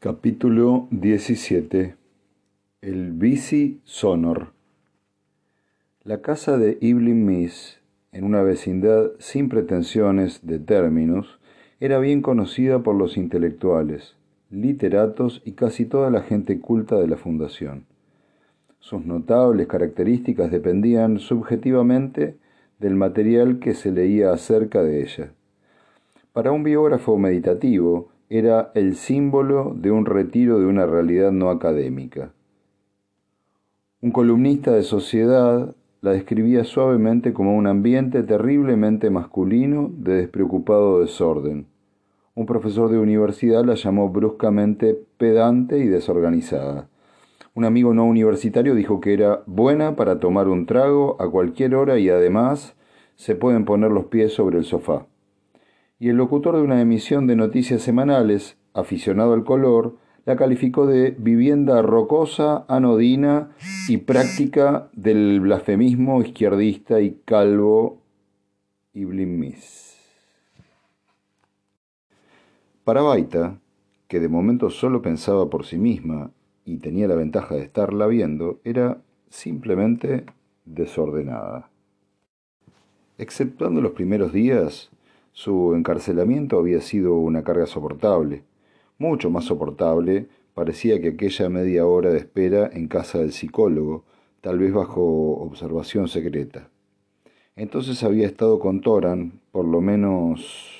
Capítulo 17 El bici sonor La casa de Evelyn Miss, en una vecindad sin pretensiones de términos, era bien conocida por los intelectuales, literatos y casi toda la gente culta de la fundación. Sus notables características dependían subjetivamente del material que se leía acerca de ella. Para un biógrafo meditativo, era el símbolo de un retiro de una realidad no académica. Un columnista de sociedad la describía suavemente como un ambiente terriblemente masculino de despreocupado desorden. Un profesor de universidad la llamó bruscamente pedante y desorganizada. Un amigo no universitario dijo que era buena para tomar un trago a cualquier hora y además se pueden poner los pies sobre el sofá y el locutor de una emisión de noticias semanales, aficionado al color, la calificó de vivienda rocosa, anodina y práctica del blasfemismo izquierdista y calvo y blimis. Para Baita, que de momento solo pensaba por sí misma y tenía la ventaja de estarla viendo, era simplemente desordenada. Exceptuando los primeros días, su encarcelamiento había sido una carga soportable, mucho más soportable parecía que aquella media hora de espera en casa del psicólogo, tal vez bajo observación secreta. Entonces había estado con Toran, por lo menos...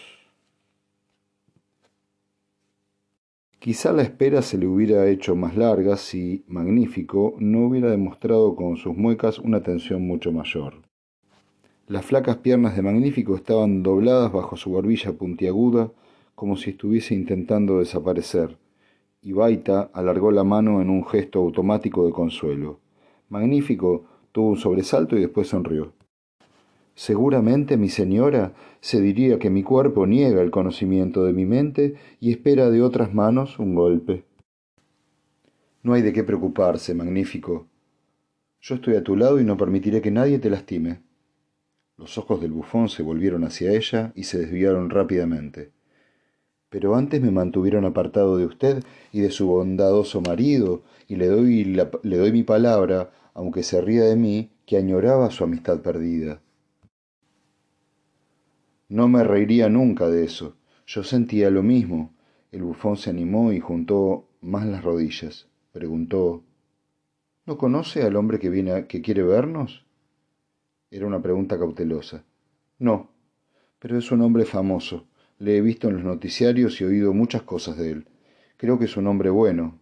Quizá la espera se le hubiera hecho más larga si Magnífico no hubiera demostrado con sus muecas una tensión mucho mayor. Las flacas piernas de Magnífico estaban dobladas bajo su barbilla puntiaguda, como si estuviese intentando desaparecer, y Baita alargó la mano en un gesto automático de consuelo. Magnífico tuvo un sobresalto y después sonrió. Seguramente, mi señora, se diría que mi cuerpo niega el conocimiento de mi mente y espera de otras manos un golpe. No hay de qué preocuparse, magnífico. Yo estoy a tu lado y no permitiré que nadie te lastime. Los ojos del bufón se volvieron hacia ella y se desviaron rápidamente. Pero antes me mantuvieron apartado de usted y de su bondadoso marido, y le doy, le doy mi palabra, aunque se ría de mí, que añoraba su amistad perdida. No me reiría nunca de eso. Yo sentía lo mismo. El bufón se animó y juntó más las rodillas. Preguntó ¿No conoce al hombre que viene que quiere vernos? Era una pregunta cautelosa. No, pero es un hombre famoso. Le he visto en los noticiarios y oído muchas cosas de él. Creo que es un hombre bueno.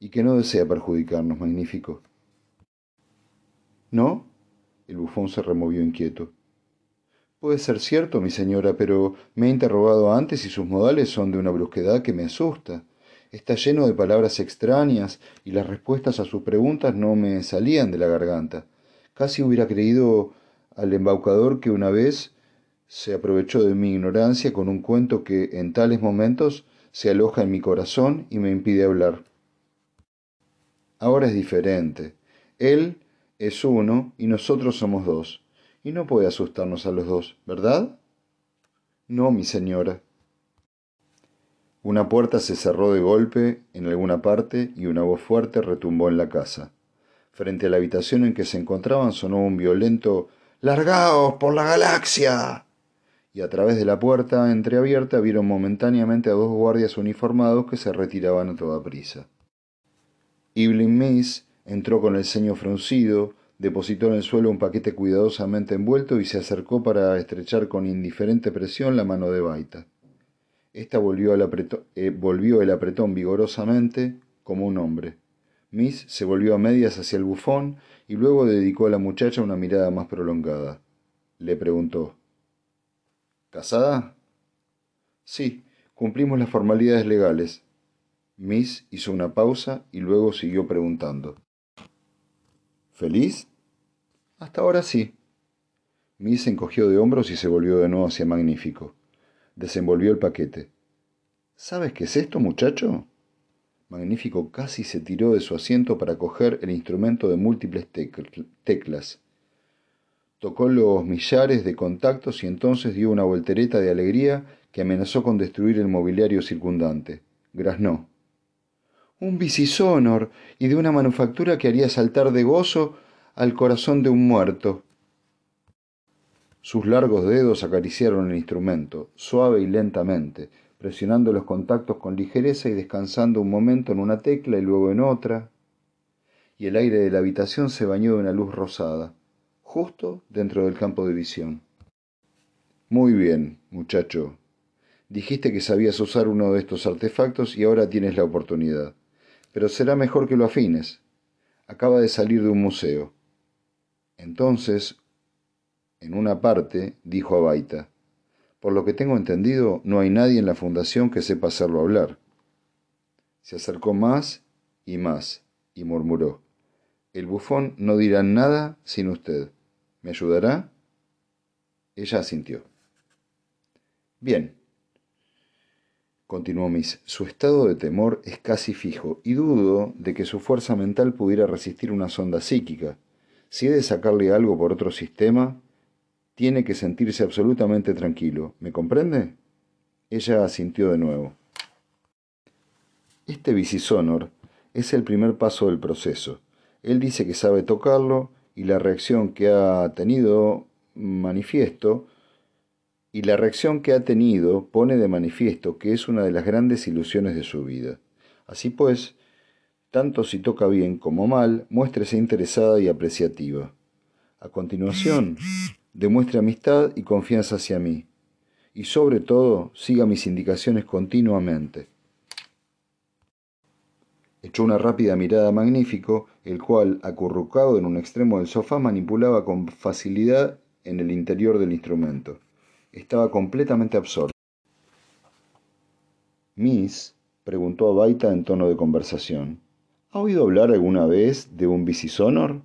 Y que no desea perjudicarnos, magnífico. ¿No? El bufón se removió inquieto. Puede ser cierto, mi señora, pero me he interrogado antes y sus modales son de una brusquedad que me asusta. Está lleno de palabras extrañas y las respuestas a sus preguntas no me salían de la garganta. Casi hubiera creído al embaucador que una vez se aprovechó de mi ignorancia con un cuento que en tales momentos se aloja en mi corazón y me impide hablar. Ahora es diferente. Él es uno y nosotros somos dos. Y no puede asustarnos a los dos, ¿verdad? No, mi señora. Una puerta se cerró de golpe en alguna parte y una voz fuerte retumbó en la casa. Frente a la habitación en que se encontraban sonó un violento ¡Largaos por la galaxia! y a través de la puerta entreabierta vieron momentáneamente a dos guardias uniformados que se retiraban a toda prisa. Evelyn Miss entró con el ceño fruncido, depositó en el suelo un paquete cuidadosamente envuelto y se acercó para estrechar con indiferente presión la mano de Baita. Esta volvió, eh, volvió el apretón vigorosamente como un hombre. Miss se volvió a medias hacia el bufón y luego dedicó a la muchacha una mirada más prolongada. Le preguntó ¿Casada? Sí, cumplimos las formalidades legales. Miss hizo una pausa y luego siguió preguntando. ¿Feliz? Hasta ahora sí. Miss encogió de hombros y se volvió de nuevo hacia Magnífico. Desenvolvió el paquete. ¿Sabes qué es esto, muchacho? Magnífico casi se tiró de su asiento para coger el instrumento de múltiples teclas. Tocó los millares de contactos y entonces dio una voltereta de alegría que amenazó con destruir el mobiliario circundante. graznó. Un bicisonor y de una manufactura que haría saltar de gozo al corazón de un muerto. Sus largos dedos acariciaron el instrumento, suave y lentamente, presionando los contactos con ligereza y descansando un momento en una tecla y luego en otra. Y el aire de la habitación se bañó de una luz rosada, justo dentro del campo de visión. Muy bien, muchacho. Dijiste que sabías usar uno de estos artefactos y ahora tienes la oportunidad. Pero será mejor que lo afines. Acaba de salir de un museo. Entonces, en una parte, dijo a Baita, por lo que tengo entendido, no hay nadie en la fundación que sepa hacerlo hablar. Se acercó más y más y murmuró, el bufón no dirá nada sin usted. ¿Me ayudará? Ella asintió. Bien, continuó Miss, su estado de temor es casi fijo y dudo de que su fuerza mental pudiera resistir una sonda psíquica. Si he de sacarle algo por otro sistema, tiene que sentirse absolutamente tranquilo. ¿Me comprende? Ella asintió de nuevo. Este bicisonor es el primer paso del proceso. Él dice que sabe tocarlo y la reacción que ha tenido manifiesto y la reacción que ha tenido pone de manifiesto que es una de las grandes ilusiones de su vida. Así pues, tanto si toca bien como mal, muéstrese interesada y apreciativa. A continuación, demuestre amistad y confianza hacia mí, y sobre todo siga mis indicaciones continuamente. Echó una rápida mirada a Magnífico, el cual, acurrucado en un extremo del sofá, manipulaba con facilidad en el interior del instrumento. Estaba completamente absorto. Miss preguntó a Baita en tono de conversación. ¿Ha oído hablar alguna vez de un bicisonor?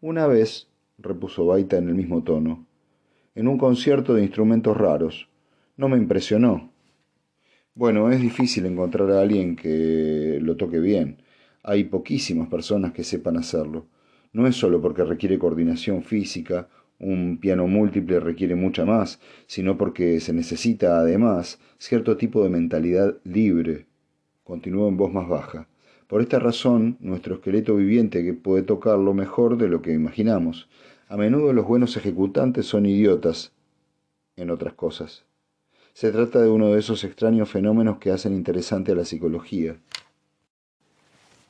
Una vez, repuso Baita en el mismo tono, en un concierto de instrumentos raros. No me impresionó. Bueno, es difícil encontrar a alguien que lo toque bien. Hay poquísimas personas que sepan hacerlo. No es solo porque requiere coordinación física, un piano múltiple requiere mucha más, sino porque se necesita además cierto tipo de mentalidad libre. Continuó en voz más baja. Por esta razón, nuestro esqueleto viviente puede tocarlo mejor de lo que imaginamos. A menudo los buenos ejecutantes son idiotas en otras cosas. Se trata de uno de esos extraños fenómenos que hacen interesante a la psicología.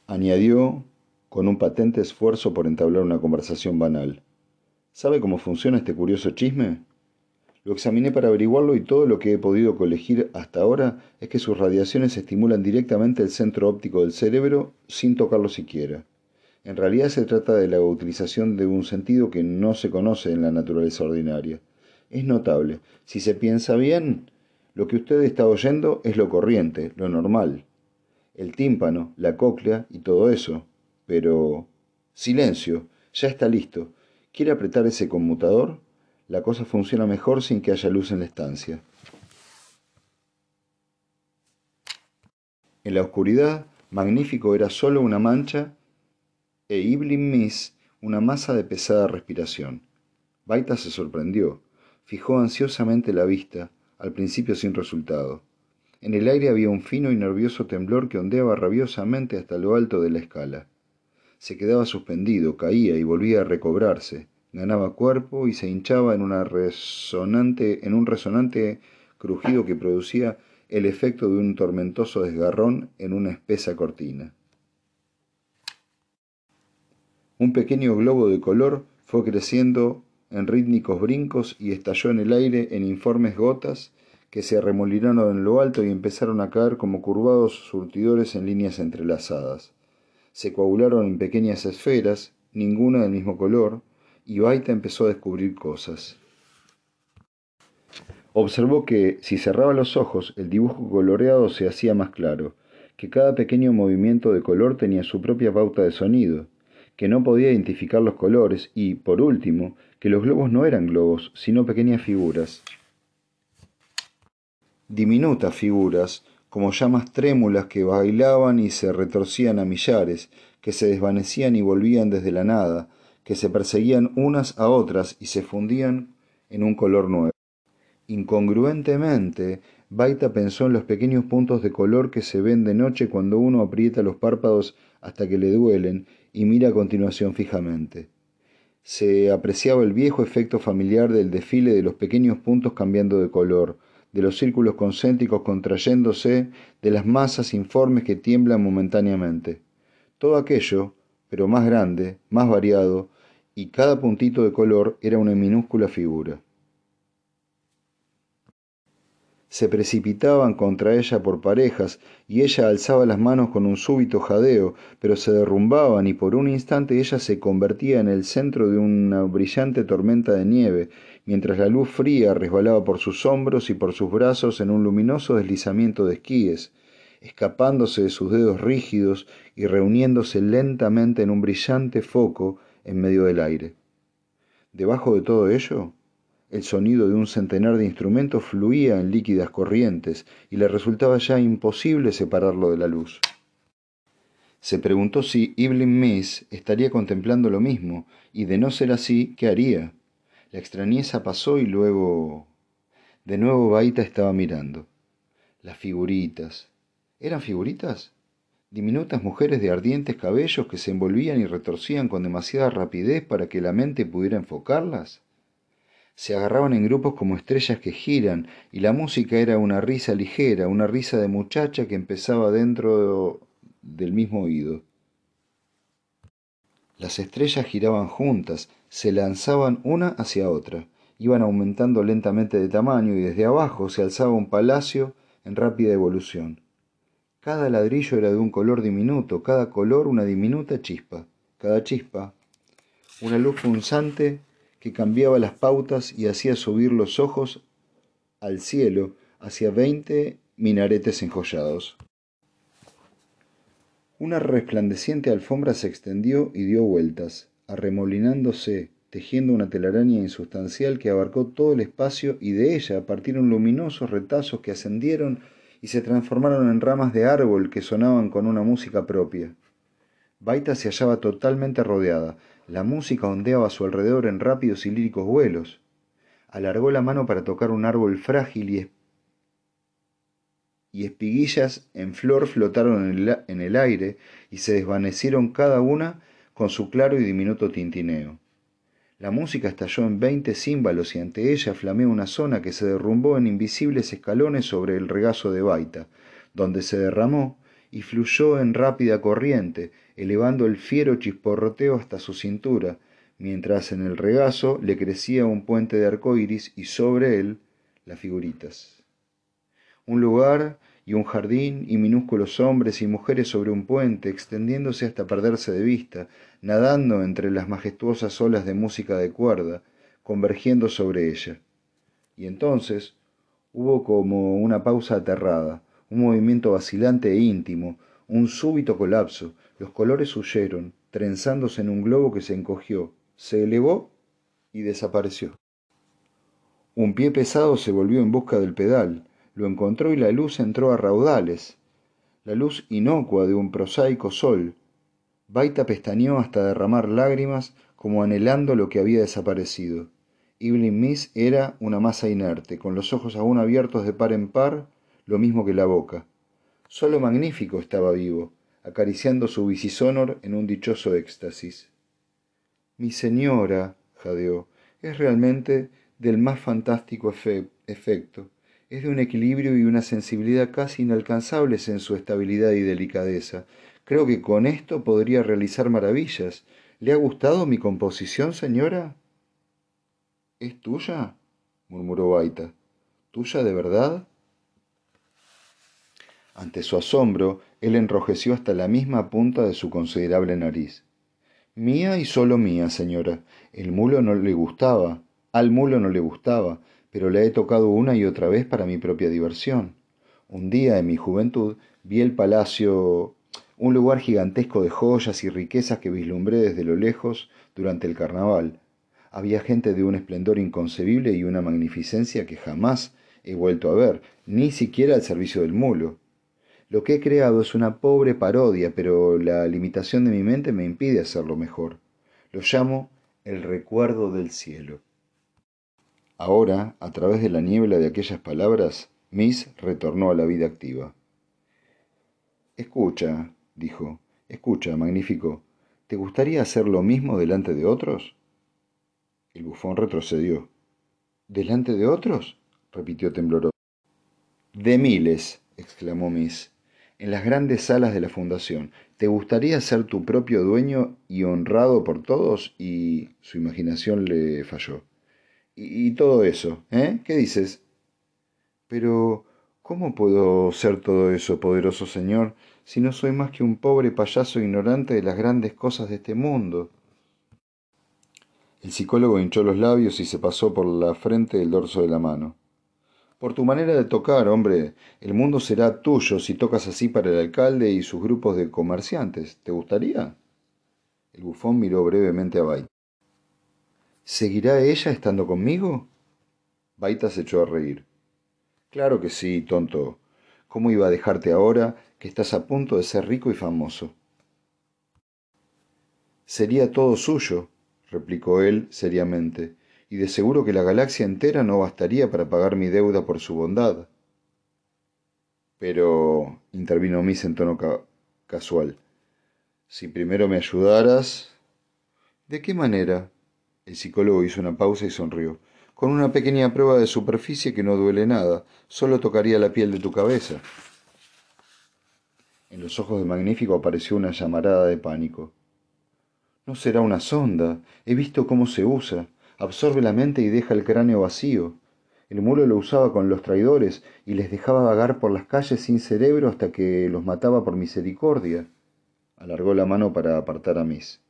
Añadió con un patente esfuerzo por entablar una conversación banal. ¿Sabe cómo funciona este curioso chisme? Lo examiné para averiguarlo y todo lo que he podido colegir hasta ahora es que sus radiaciones estimulan directamente el centro óptico del cerebro sin tocarlo siquiera. En realidad se trata de la utilización de un sentido que no se conoce en la naturaleza ordinaria. Es notable. Si se piensa bien, lo que usted está oyendo es lo corriente, lo normal. El tímpano, la cóclea y todo eso. Pero... Silencio. Ya está listo. ¿Quiere apretar ese conmutador? La cosa funciona mejor sin que haya luz en la estancia. En la oscuridad, Magnífico era solo una mancha e Iblim Miss una masa de pesada respiración. Baita se sorprendió, fijó ansiosamente la vista, al principio sin resultado. En el aire había un fino y nervioso temblor que ondeaba rabiosamente hasta lo alto de la escala. Se quedaba suspendido, caía y volvía a recobrarse, ganaba cuerpo y se hinchaba en, resonante, en un resonante crujido que producía el efecto de un tormentoso desgarrón en una espesa cortina. Un pequeño globo de color fue creciendo en rítmicos brincos y estalló en el aire en informes gotas que se arremolinaron en lo alto y empezaron a caer como curvados surtidores en líneas entrelazadas. Se coagularon en pequeñas esferas, ninguna del mismo color, y Baita empezó a descubrir cosas. Observó que, si cerraba los ojos, el dibujo coloreado se hacía más claro, que cada pequeño movimiento de color tenía su propia pauta de sonido, que no podía identificar los colores y, por último, que los globos no eran globos, sino pequeñas figuras. Diminutas figuras, como llamas trémulas que bailaban y se retorcían a millares, que se desvanecían y volvían desde la nada, que se perseguían unas a otras y se fundían en un color nuevo. Incongruentemente, Baita pensó en los pequeños puntos de color que se ven de noche cuando uno aprieta los párpados hasta que le duelen y mira a continuación fijamente. Se apreciaba el viejo efecto familiar del desfile de los pequeños puntos cambiando de color, de los círculos concéntricos contrayéndose, de las masas informes que tiemblan momentáneamente. Todo aquello, pero más grande, más variado, y cada puntito de color era una minúscula figura. Se precipitaban contra ella por parejas, y ella alzaba las manos con un súbito jadeo, pero se derrumbaban y por un instante ella se convertía en el centro de una brillante tormenta de nieve, mientras la luz fría resbalaba por sus hombros y por sus brazos en un luminoso deslizamiento de esquíes, escapándose de sus dedos rígidos y reuniéndose lentamente en un brillante foco en medio del aire. Debajo de todo ello, el sonido de un centenar de instrumentos fluía en líquidas corrientes y le resultaba ya imposible separarlo de la luz. Se preguntó si Evelyn Miss estaría contemplando lo mismo, y de no ser así, ¿qué haría? La extrañeza pasó y luego... De nuevo Baita estaba mirando. Las figuritas. ¿Eran figuritas? Diminutas mujeres de ardientes cabellos que se envolvían y retorcían con demasiada rapidez para que la mente pudiera enfocarlas. Se agarraban en grupos como estrellas que giran, y la música era una risa ligera, una risa de muchacha que empezaba dentro del mismo oído. Las estrellas giraban juntas, se lanzaban una hacia otra, iban aumentando lentamente de tamaño y desde abajo se alzaba un palacio en rápida evolución. Cada ladrillo era de un color diminuto, cada color una diminuta chispa, cada chispa una luz punzante que cambiaba las pautas y hacía subir los ojos al cielo hacia veinte minaretes enjollados. Una resplandeciente alfombra se extendió y dio vueltas, arremolinándose, tejiendo una telaraña insustancial que abarcó todo el espacio y de ella partieron luminosos retazos que ascendieron y se transformaron en ramas de árbol que sonaban con una música propia. Baita se hallaba totalmente rodeada. La música ondeaba a su alrededor en rápidos y líricos vuelos. Alargó la mano para tocar un árbol frágil y, y espiguillas en flor flotaron en el, en el aire y se desvanecieron cada una con su claro y diminuto tintineo. La música estalló en veinte címbalos y ante ella flameó una zona que se derrumbó en invisibles escalones sobre el regazo de Baita, donde se derramó y fluyó en rápida corriente, elevando el fiero chisporroteo hasta su cintura, mientras en el regazo le crecía un puente de arcoíris y sobre él las figuritas. Un lugar y un jardín y minúsculos hombres y mujeres sobre un puente, extendiéndose hasta perderse de vista, nadando entre las majestuosas olas de música de cuerda, convergiendo sobre ella. Y entonces hubo como una pausa aterrada, un movimiento vacilante e íntimo, un súbito colapso, los colores huyeron, trenzándose en un globo que se encogió, se elevó y desapareció. Un pie pesado se volvió en busca del pedal, lo encontró y la luz entró a raudales, la luz inocua de un prosaico sol. Baita pestañeó hasta derramar lágrimas como anhelando lo que había desaparecido. Evelyn Miss era una masa inerte, con los ojos aún abiertos de par en par, lo mismo que la boca. Solo magnífico estaba vivo, acariciando su bicisonor en un dichoso éxtasis. Mi señora, jadeó, es realmente del más fantástico efecto es de un equilibrio y una sensibilidad casi inalcanzables en su estabilidad y delicadeza. Creo que con esto podría realizar maravillas. ¿Le ha gustado mi composición, señora? ¿Es tuya? murmuró Baita. ¿Tuya de verdad? Ante su asombro, él enrojeció hasta la misma punta de su considerable nariz. Mía y solo mía, señora. El mulo no le gustaba. Al mulo no le gustaba pero la he tocado una y otra vez para mi propia diversión. Un día en mi juventud vi el palacio, un lugar gigantesco de joyas y riquezas que vislumbré desde lo lejos durante el carnaval. Había gente de un esplendor inconcebible y una magnificencia que jamás he vuelto a ver, ni siquiera al servicio del mulo. Lo que he creado es una pobre parodia, pero la limitación de mi mente me impide hacerlo mejor. Lo llamo el recuerdo del cielo. Ahora, a través de la niebla de aquellas palabras, Miss retornó a la vida activa. Escucha, dijo, escucha, magnífico, ¿te gustaría hacer lo mismo delante de otros? El bufón retrocedió. ¿Delante de otros? repitió tembloroso. De miles, exclamó Miss, en las grandes salas de la fundación. ¿Te gustaría ser tu propio dueño y honrado por todos? Y su imaginación le falló. Y, todo eso, ¿eh? ¿Qué dices? Pero, ¿cómo puedo ser todo eso, poderoso señor, si no soy más que un pobre payaso ignorante de las grandes cosas de este mundo? El psicólogo hinchó los labios y se pasó por la frente el dorso de la mano. Por tu manera de tocar, hombre, el mundo será tuyo si tocas así para el alcalde y sus grupos de comerciantes. ¿Te gustaría? El bufón miró brevemente a Baita. ¿Seguirá ella estando conmigo? Baita se echó a reír. Claro que sí, tonto. ¿Cómo iba a dejarte ahora que estás a punto de ser rico y famoso? Sería todo suyo, replicó él seriamente y de seguro que la galaxia entera no bastaría para pagar mi deuda por su bondad. Pero, intervino Miss en tono casual, si primero me ayudaras... ¿De qué manera? El psicólogo hizo una pausa y sonrió. Con una pequeña prueba de superficie que no duele nada, solo tocaría la piel de tu cabeza. En los ojos de Magnífico apareció una llamarada de pánico. No será una sonda. He visto cómo se usa absorbe la mente y deja el cráneo vacío. El mulo lo usaba con los traidores y les dejaba vagar por las calles sin cerebro hasta que los mataba por misericordia. Alargó la mano para apartar a Miss.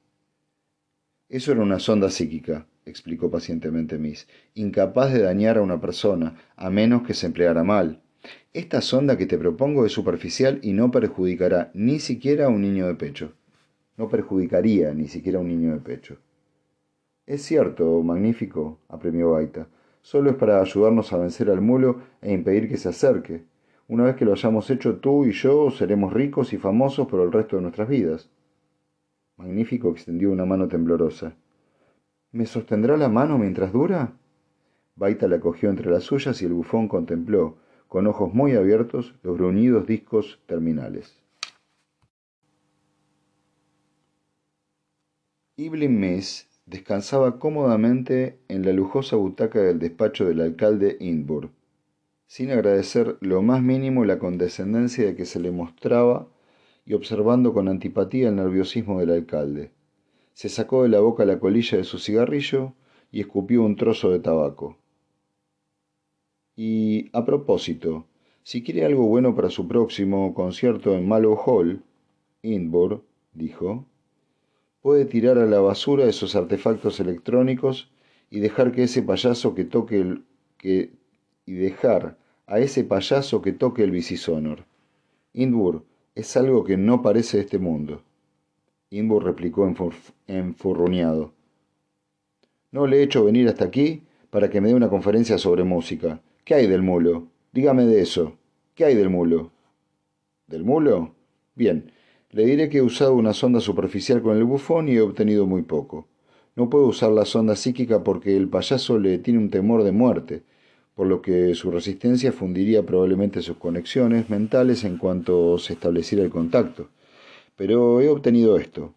Eso era una sonda psíquica, explicó pacientemente Miss, incapaz de dañar a una persona, a menos que se empleara mal. Esta sonda que te propongo es superficial y no perjudicará ni siquiera a un niño de pecho. No perjudicaría ni siquiera a un niño de pecho. Es cierto, magnífico, apremió Baita. Solo es para ayudarnos a vencer al mulo e impedir que se acerque. Una vez que lo hayamos hecho tú y yo, seremos ricos y famosos por el resto de nuestras vidas. Magnífico extendió una mano temblorosa. ¿Me sostendrá la mano mientras dura? Baita la cogió entre las suyas y el bufón contempló, con ojos muy abiertos, los bruñidos discos terminales. Evelyn Miss descansaba cómodamente en la lujosa butaca del despacho del alcalde Inburg, sin agradecer lo más mínimo la condescendencia de que se le mostraba y observando con antipatía el nerviosismo del alcalde. Se sacó de la boca la colilla de su cigarrillo y escupió un trozo de tabaco. Y, a propósito, si quiere algo bueno para su próximo concierto en Mallow Hall, Inburg, dijo, puede tirar a la basura esos artefactos electrónicos y dejar que ese payaso que toque el que y dejar a ese payaso que toque el bicisonor. Es algo que no parece de este mundo. Inbur replicó enfurruñado. No le he hecho venir hasta aquí para que me dé una conferencia sobre música. ¿Qué hay del mulo? Dígame de eso. ¿Qué hay del mulo? ¿Del mulo? Bien, le diré que he usado una sonda superficial con el bufón y he obtenido muy poco. No puedo usar la sonda psíquica porque el payaso le tiene un temor de muerte, por lo que su resistencia fundiría probablemente sus conexiones mentales en cuanto se estableciera el contacto. Pero he obtenido esto.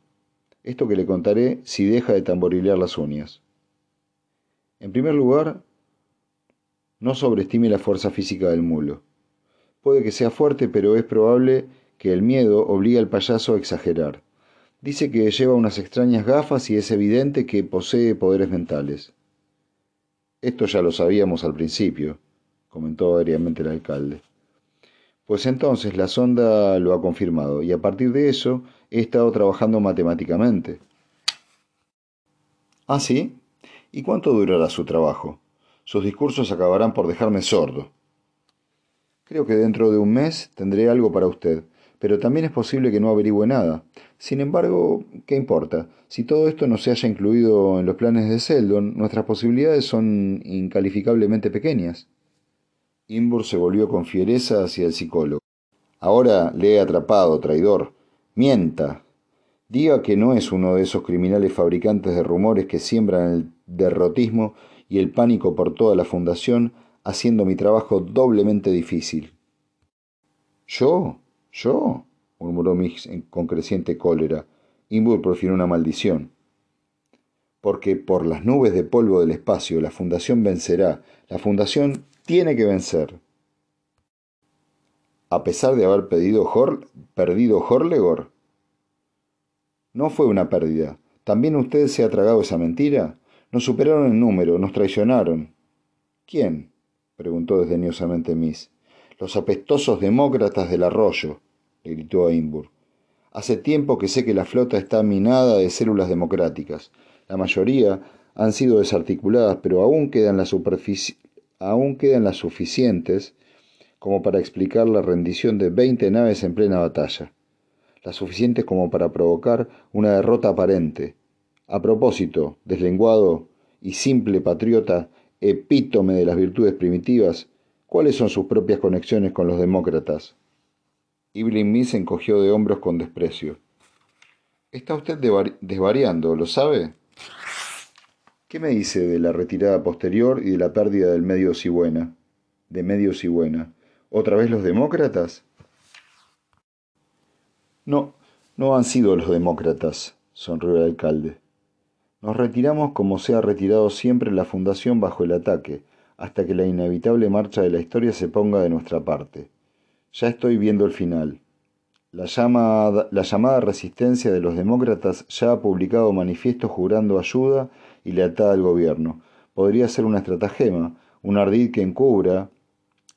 Esto que le contaré si deja de tamborilear las uñas. En primer lugar, no sobreestime la fuerza física del mulo. Puede que sea fuerte, pero es probable que el miedo obliga al payaso a exagerar. Dice que lleva unas extrañas gafas y es evidente que posee poderes mentales. Esto ya lo sabíamos al principio, comentó aéreamente el alcalde. Pues entonces la sonda lo ha confirmado y a partir de eso he estado trabajando matemáticamente. ¿Ah, sí? ¿Y cuánto durará su trabajo? Sus discursos acabarán por dejarme sordo. Creo que dentro de un mes tendré algo para usted pero también es posible que no averigüe nada. Sin embargo, ¿qué importa? Si todo esto no se haya incluido en los planes de Seldon, nuestras posibilidades son incalificablemente pequeñas. Imbur se volvió con fiereza hacia el psicólogo. Ahora le he atrapado, traidor. Mienta. Diga que no es uno de esos criminales fabricantes de rumores que siembran el derrotismo y el pánico por toda la fundación haciendo mi trabajo doblemente difícil. ¿Yo? ¿Yo? murmuró Miss con creciente cólera. Imbur profirió una maldición. Porque por las nubes de polvo del espacio la fundación vencerá. La fundación tiene que vencer. A pesar de haber pedido perdido Horlegor. No fue una pérdida. ¿También usted se ha tragado esa mentira? Nos superaron en número, nos traicionaron. ¿Quién? preguntó desdeñosamente Miss. Los apestosos demócratas del arroyo, gritó a. Hace tiempo que sé que la flota está minada de células democráticas. La mayoría han sido desarticuladas, pero aún quedan las, aún quedan las suficientes como para explicar la rendición de veinte naves en plena batalla. Las suficientes como para provocar una derrota aparente. A propósito, deslenguado y simple patriota, epítome de las virtudes primitivas, ¿Cuáles son sus propias conexiones con los demócratas? Evelyn se encogió de hombros con desprecio. Está usted desvariando, ¿lo sabe? ¿Qué me dice de la retirada posterior y de la pérdida del medio Sigüena? De medio Sigüena. ¿Otra vez los demócratas? No, no han sido los demócratas, sonrió el alcalde. Nos retiramos como se ha retirado siempre la fundación bajo el ataque, hasta que la inevitable marcha de la historia se ponga de nuestra parte. Ya estoy viendo el final. La llamada, la llamada resistencia de los demócratas ya ha publicado manifiestos jurando ayuda y lealtad al gobierno. Podría ser una estratagema, un ardid que encubra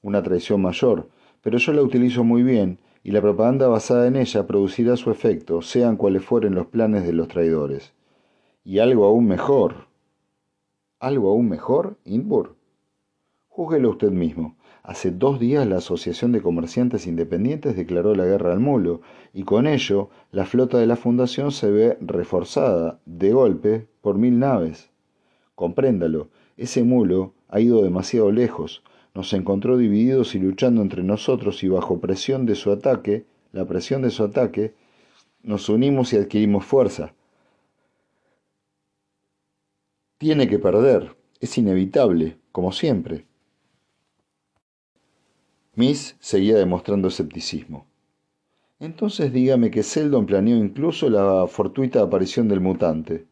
una traición mayor, pero yo la utilizo muy bien y la propaganda basada en ella producirá su efecto, sean cuales fueren los planes de los traidores. Y algo aún mejor. ¿Algo aún mejor, Inbur? Júguelo usted mismo. Hace dos días la Asociación de Comerciantes Independientes declaró la guerra al mulo, y con ello la flota de la Fundación se ve reforzada, de golpe, por mil naves. Compréndalo, ese mulo ha ido demasiado lejos, nos encontró divididos y luchando entre nosotros y bajo presión de su ataque, la presión de su ataque, nos unimos y adquirimos fuerza. Tiene que perder, es inevitable, como siempre. Miss seguía demostrando escepticismo. Entonces dígame que Seldon planeó incluso la fortuita aparición del mutante.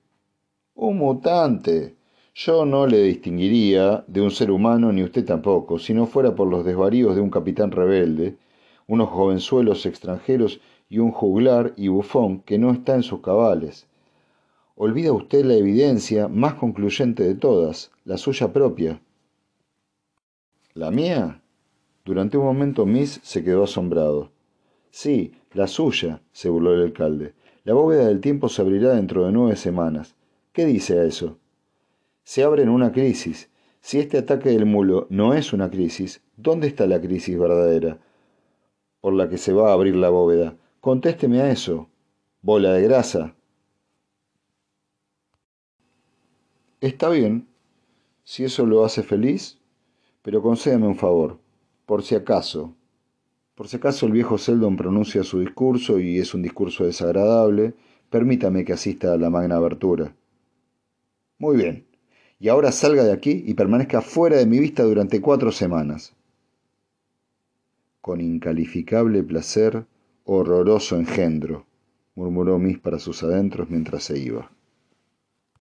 Un mutante. Yo no le distinguiría de un ser humano ni usted tampoco, si no fuera por los desvaríos de un capitán rebelde, unos jovenzuelos extranjeros y un juglar y bufón que no está en sus cabales. Olvida usted la evidencia más concluyente de todas, la suya propia. ¿La mía? Durante un momento Miss se quedó asombrado. Sí, la suya, se burló el alcalde. La bóveda del tiempo se abrirá dentro de nueve semanas. ¿Qué dice a eso? Se abre en una crisis. Si este ataque del mulo no es una crisis, ¿dónde está la crisis verdadera por la que se va a abrir la bóveda? Contésteme a eso. Bola de grasa. Está bien, si eso lo hace feliz, pero concédame un favor por si acaso. Por si acaso el viejo Seldon pronuncia su discurso y es un discurso desagradable, permítame que asista a la magna abertura. Muy bien. Y ahora salga de aquí y permanezca fuera de mi vista durante cuatro semanas. Con incalificable placer, horroroso engendro, murmuró Miss para sus adentros mientras se iba.